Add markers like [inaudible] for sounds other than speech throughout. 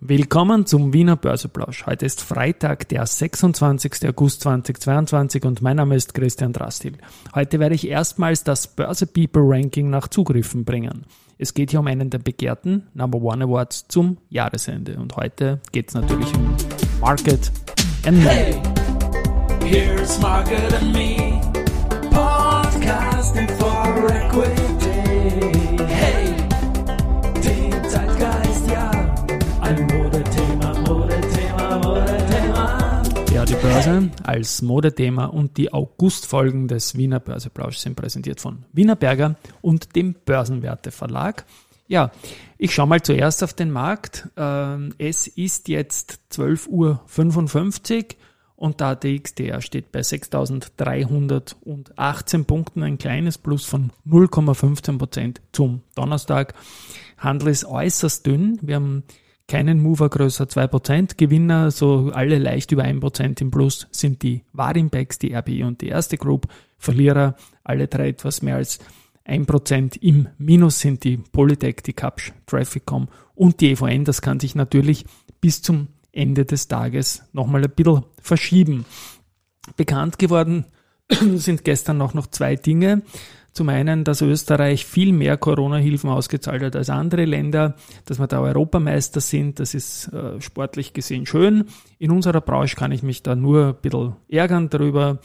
Willkommen zum Wiener Börseplausch. Heute ist Freitag, der 26. August 2022 und mein Name ist Christian Drastil. Heute werde ich erstmals das Börse People Ranking nach Zugriffen bringen. Es geht hier um einen der begehrten Number One Awards zum Jahresende und heute geht es natürlich um Market and Me. Hey, here's Market and Me, podcasting for equity. Börse als Modethema und die Augustfolgen des Wiener Börseplausch sind präsentiert von Wiener Berger und dem Börsenwerte Verlag. Ja, ich schaue mal zuerst auf den Markt. Ähm, es ist jetzt 12.55 Uhr und der DXDR steht bei 6.318 Punkten, ein kleines Plus von 0,15 Prozent zum Donnerstag. Handel ist äußerst dünn. Wir haben keinen Mover größer 2%. Gewinner, so alle leicht über 1% im Plus, sind die Warimpex, die RBI und die erste Group. Verlierer, alle drei etwas mehr als 1% im Minus sind die Polytech, die Capsch, Trafficom und die EVN. Das kann sich natürlich bis zum Ende des Tages nochmal ein bisschen verschieben. Bekannt geworden [clears throat] sind gestern auch noch zwei Dinge. Zum einen, dass Österreich viel mehr Corona-Hilfen ausgezahlt hat als andere Länder, dass wir da Europameister sind, das ist äh, sportlich gesehen schön. In unserer Branche kann ich mich da nur ein bisschen ärgern darüber,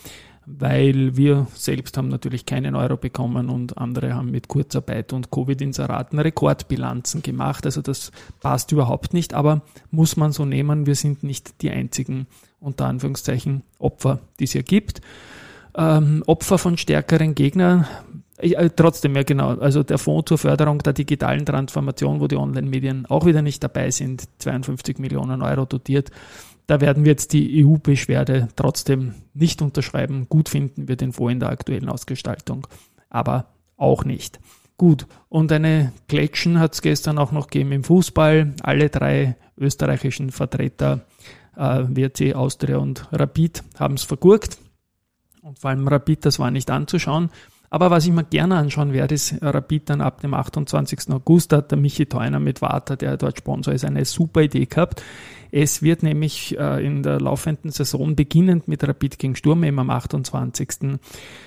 weil wir selbst haben natürlich keinen Euro bekommen und andere haben mit Kurzarbeit und Covid-Inseraten Rekordbilanzen gemacht. Also das passt überhaupt nicht, aber muss man so nehmen, wir sind nicht die einzigen, unter Anführungszeichen, Opfer, die es hier gibt. Ähm, Opfer von stärkeren Gegnern äh, trotzdem, ja genau. Also der Fonds zur Förderung der digitalen Transformation, wo die Online-Medien auch wieder nicht dabei sind, 52 Millionen Euro dotiert. Da werden wir jetzt die EU-Beschwerde trotzdem nicht unterschreiben. Gut finden wir den Fonds in der aktuellen Ausgestaltung, aber auch nicht. Gut, und eine Klatschen hat es gestern auch noch gegeben im Fußball. Alle drei österreichischen Vertreter, äh, WRC, Austria und Rapid, haben es vergurkt. Und vor allem Rapid, das war nicht anzuschauen. Aber was ich mir gerne anschauen werde, ist Rapid dann ab dem 28. August, da hat der Michi Theuner mit Warta, der dort Sponsor ist, eine super Idee gehabt. Es wird nämlich äh, in der laufenden Saison beginnend mit Rapid gegen Sturm eben am 28.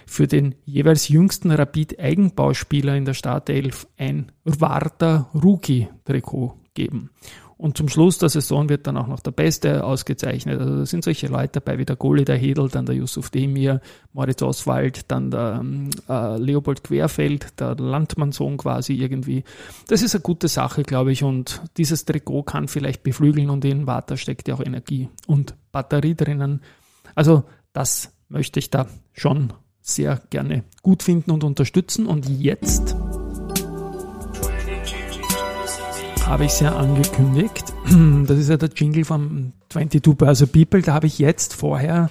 für den jeweils jüngsten Rapid Eigenbauspieler in der Startelf ein Warta Rookie Trikot geben. Und zum Schluss der Saison wird dann auch noch der Beste ausgezeichnet. Also da sind solche Leute dabei wie der Goli, der Hedel, dann der Yusuf Demir, Moritz Oswald, dann der ähm, äh, Leopold Querfeld, der Landmannsohn quasi irgendwie. Das ist eine gute Sache, glaube ich. Und dieses Trikot kann vielleicht beflügeln und in Water steckt ja auch Energie und Batterie drinnen. Also das möchte ich da schon sehr gerne gut finden und unterstützen. Und jetzt habe ich es ja angekündigt. [clears throat] Das ist ja der Jingle vom 22 Börse People. Da habe ich jetzt vorher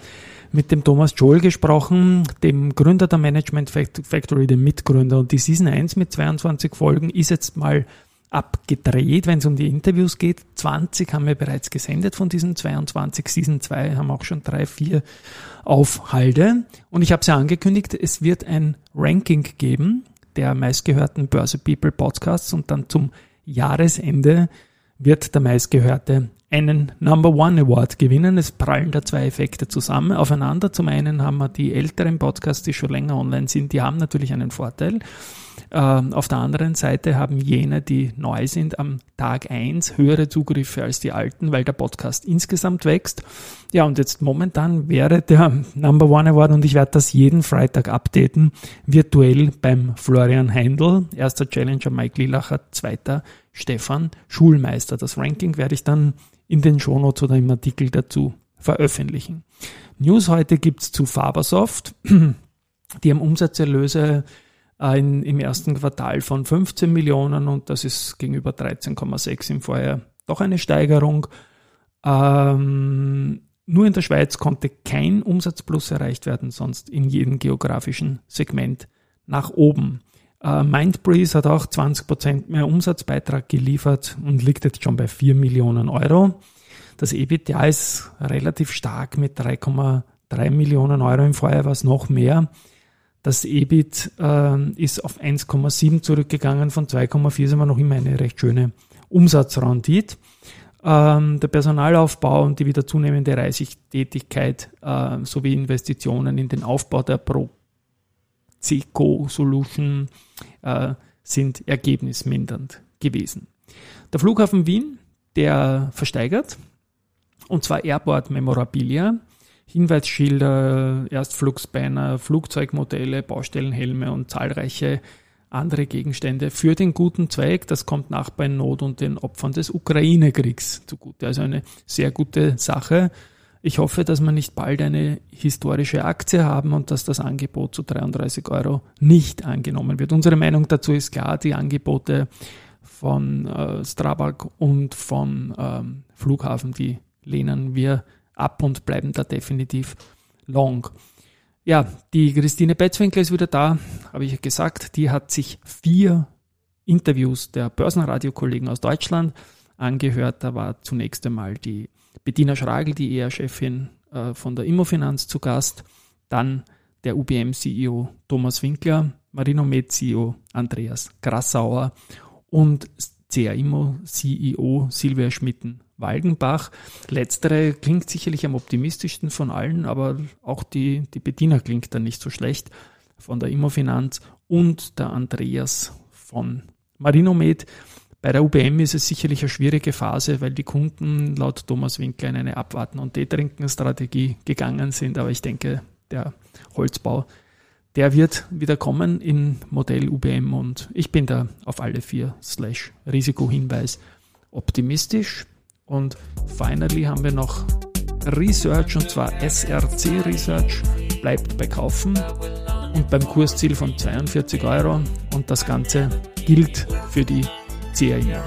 mit dem Thomas Joel gesprochen, dem Gründer der Management Factory, dem Mitgründer. Und die Season 1 mit 22 Folgen ist jetzt mal abgedreht, wenn es um die Interviews geht. 20 haben wir bereits gesendet von diesen 22. Season 2 haben auch schon drei, vier auf Halde. Und ich habe es ja angekündigt, es wird ein Ranking geben der meistgehörten Börse People Podcasts und dann zum Jahresende wird der meistgehörte einen Number One Award gewinnen. Es prallen da zwei Effekte zusammen aufeinander. Zum einen haben wir die älteren Podcasts, die schon länger online sind, die haben natürlich einen Vorteil. Ähm, auf der anderen Seite haben jene, die neu sind, am Tag eins höhere Zugriffe als die alten, weil der Podcast insgesamt wächst. Ja, und jetzt momentan wäre der Number One Award und ich werde das jeden Freitag updaten, virtuell beim Florian Heindl, erster Challenger Mike Lilacher, zweiter Stefan Schulmeister. Das Ranking werde ich dann in den Shownotes oder im Artikel dazu veröffentlichen. News heute gibt's zu Fabersoft. Die haben Umsatzerlöse in, im ersten Quartal von 15 Millionen und das ist gegenüber 13,6 im Vorjahr doch eine Steigerung. Ähm, nur in der Schweiz konnte kein Umsatzplus erreicht werden, sonst in jedem geografischen Segment nach oben. Äh, Mindbreeze hat auch 20% mehr Umsatzbeitrag geliefert und liegt jetzt schon bei 4 Millionen Euro. Das EBITDA ist relativ stark mit 3,3 Millionen Euro. Im Vorjahr war es noch mehr. Das EBIT äh, ist auf 1,7 zurückgegangen, von 2,4 sind wir noch immer eine recht schöne Umsatzrendite. ähm, der Personalaufbau und die wieder zunehmende Reisetätigkeit äh, sowie Investitionen in den Aufbau der ProCeco Solution äh, sind ergebnismindernd gewesen. Der Flughafen Wien, der versteigert, und zwar Airport Memorabilia, Hinweisschilder, Erstflugsbanner, Flugzeugmodelle, Baustellenhelme und zahlreiche andere Gegenstände für den guten Zweig. Das kommt Nachbarn in Not und den Opfern des Ukraine-Kriegs zugute. Also eine sehr gute Sache. Ich hoffe, dass wir nicht bald eine historische Aktie haben und dass das Angebot zu 33 Euro nicht angenommen wird. Unsere Meinung dazu ist klar, die Angebote von äh, Strabag und von ähm, Flughafen, die lehnen wir ab und bleiben da definitiv long. Ja, die Christine Betzwinkel ist wieder da, habe ich gesagt. Die hat sich vier Interviews der Börsenradio-Kollegen aus Deutschland angehört. Da war zunächst einmal die Bettina Schragel, die ER-Chefin äh, von der Immofinanz zu Gast. Dann der UBM-CEO Thomas Winkler, Marinomed-CEO Andreas Grassauer und CA-Immo-CEO Silvia Schmitten Walgenbach. Letztere klingt sicherlich am optimistischsten von allen, aber auch die, die Bediener klingt dann nicht so schlecht von der Immofinanz und der Andreas von Marinomed. Bei der UBM ist es sicherlich eine schwierige Phase, weil die Kunden laut Thomas Winkler in eine Abwarten- und Tee-Trinken-Strategie gegangen sind. Aber ich denke, der Holzbau, der wird wieder kommen in Modell UBM und ich bin da auf alle vier slash Risikohinweis optimistisch. Und finally haben wir noch Research und zwar SRC Research bleibt bei Kaufen und beim Kursziel von 42 Euro und das Ganze gilt für die CAI.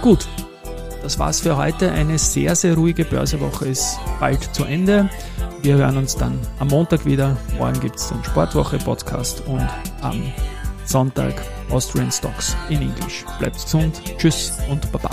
Gut, das war's für heute. Eine sehr, sehr ruhige Börsewoche ist bald zu Ende. Wir hören uns dann am Montag wieder. Morgen gibt's den Sportwoche-Podcast und am Sonntag Austrian Stocks in Englisch. Bleibt gesund, tschüss und baba.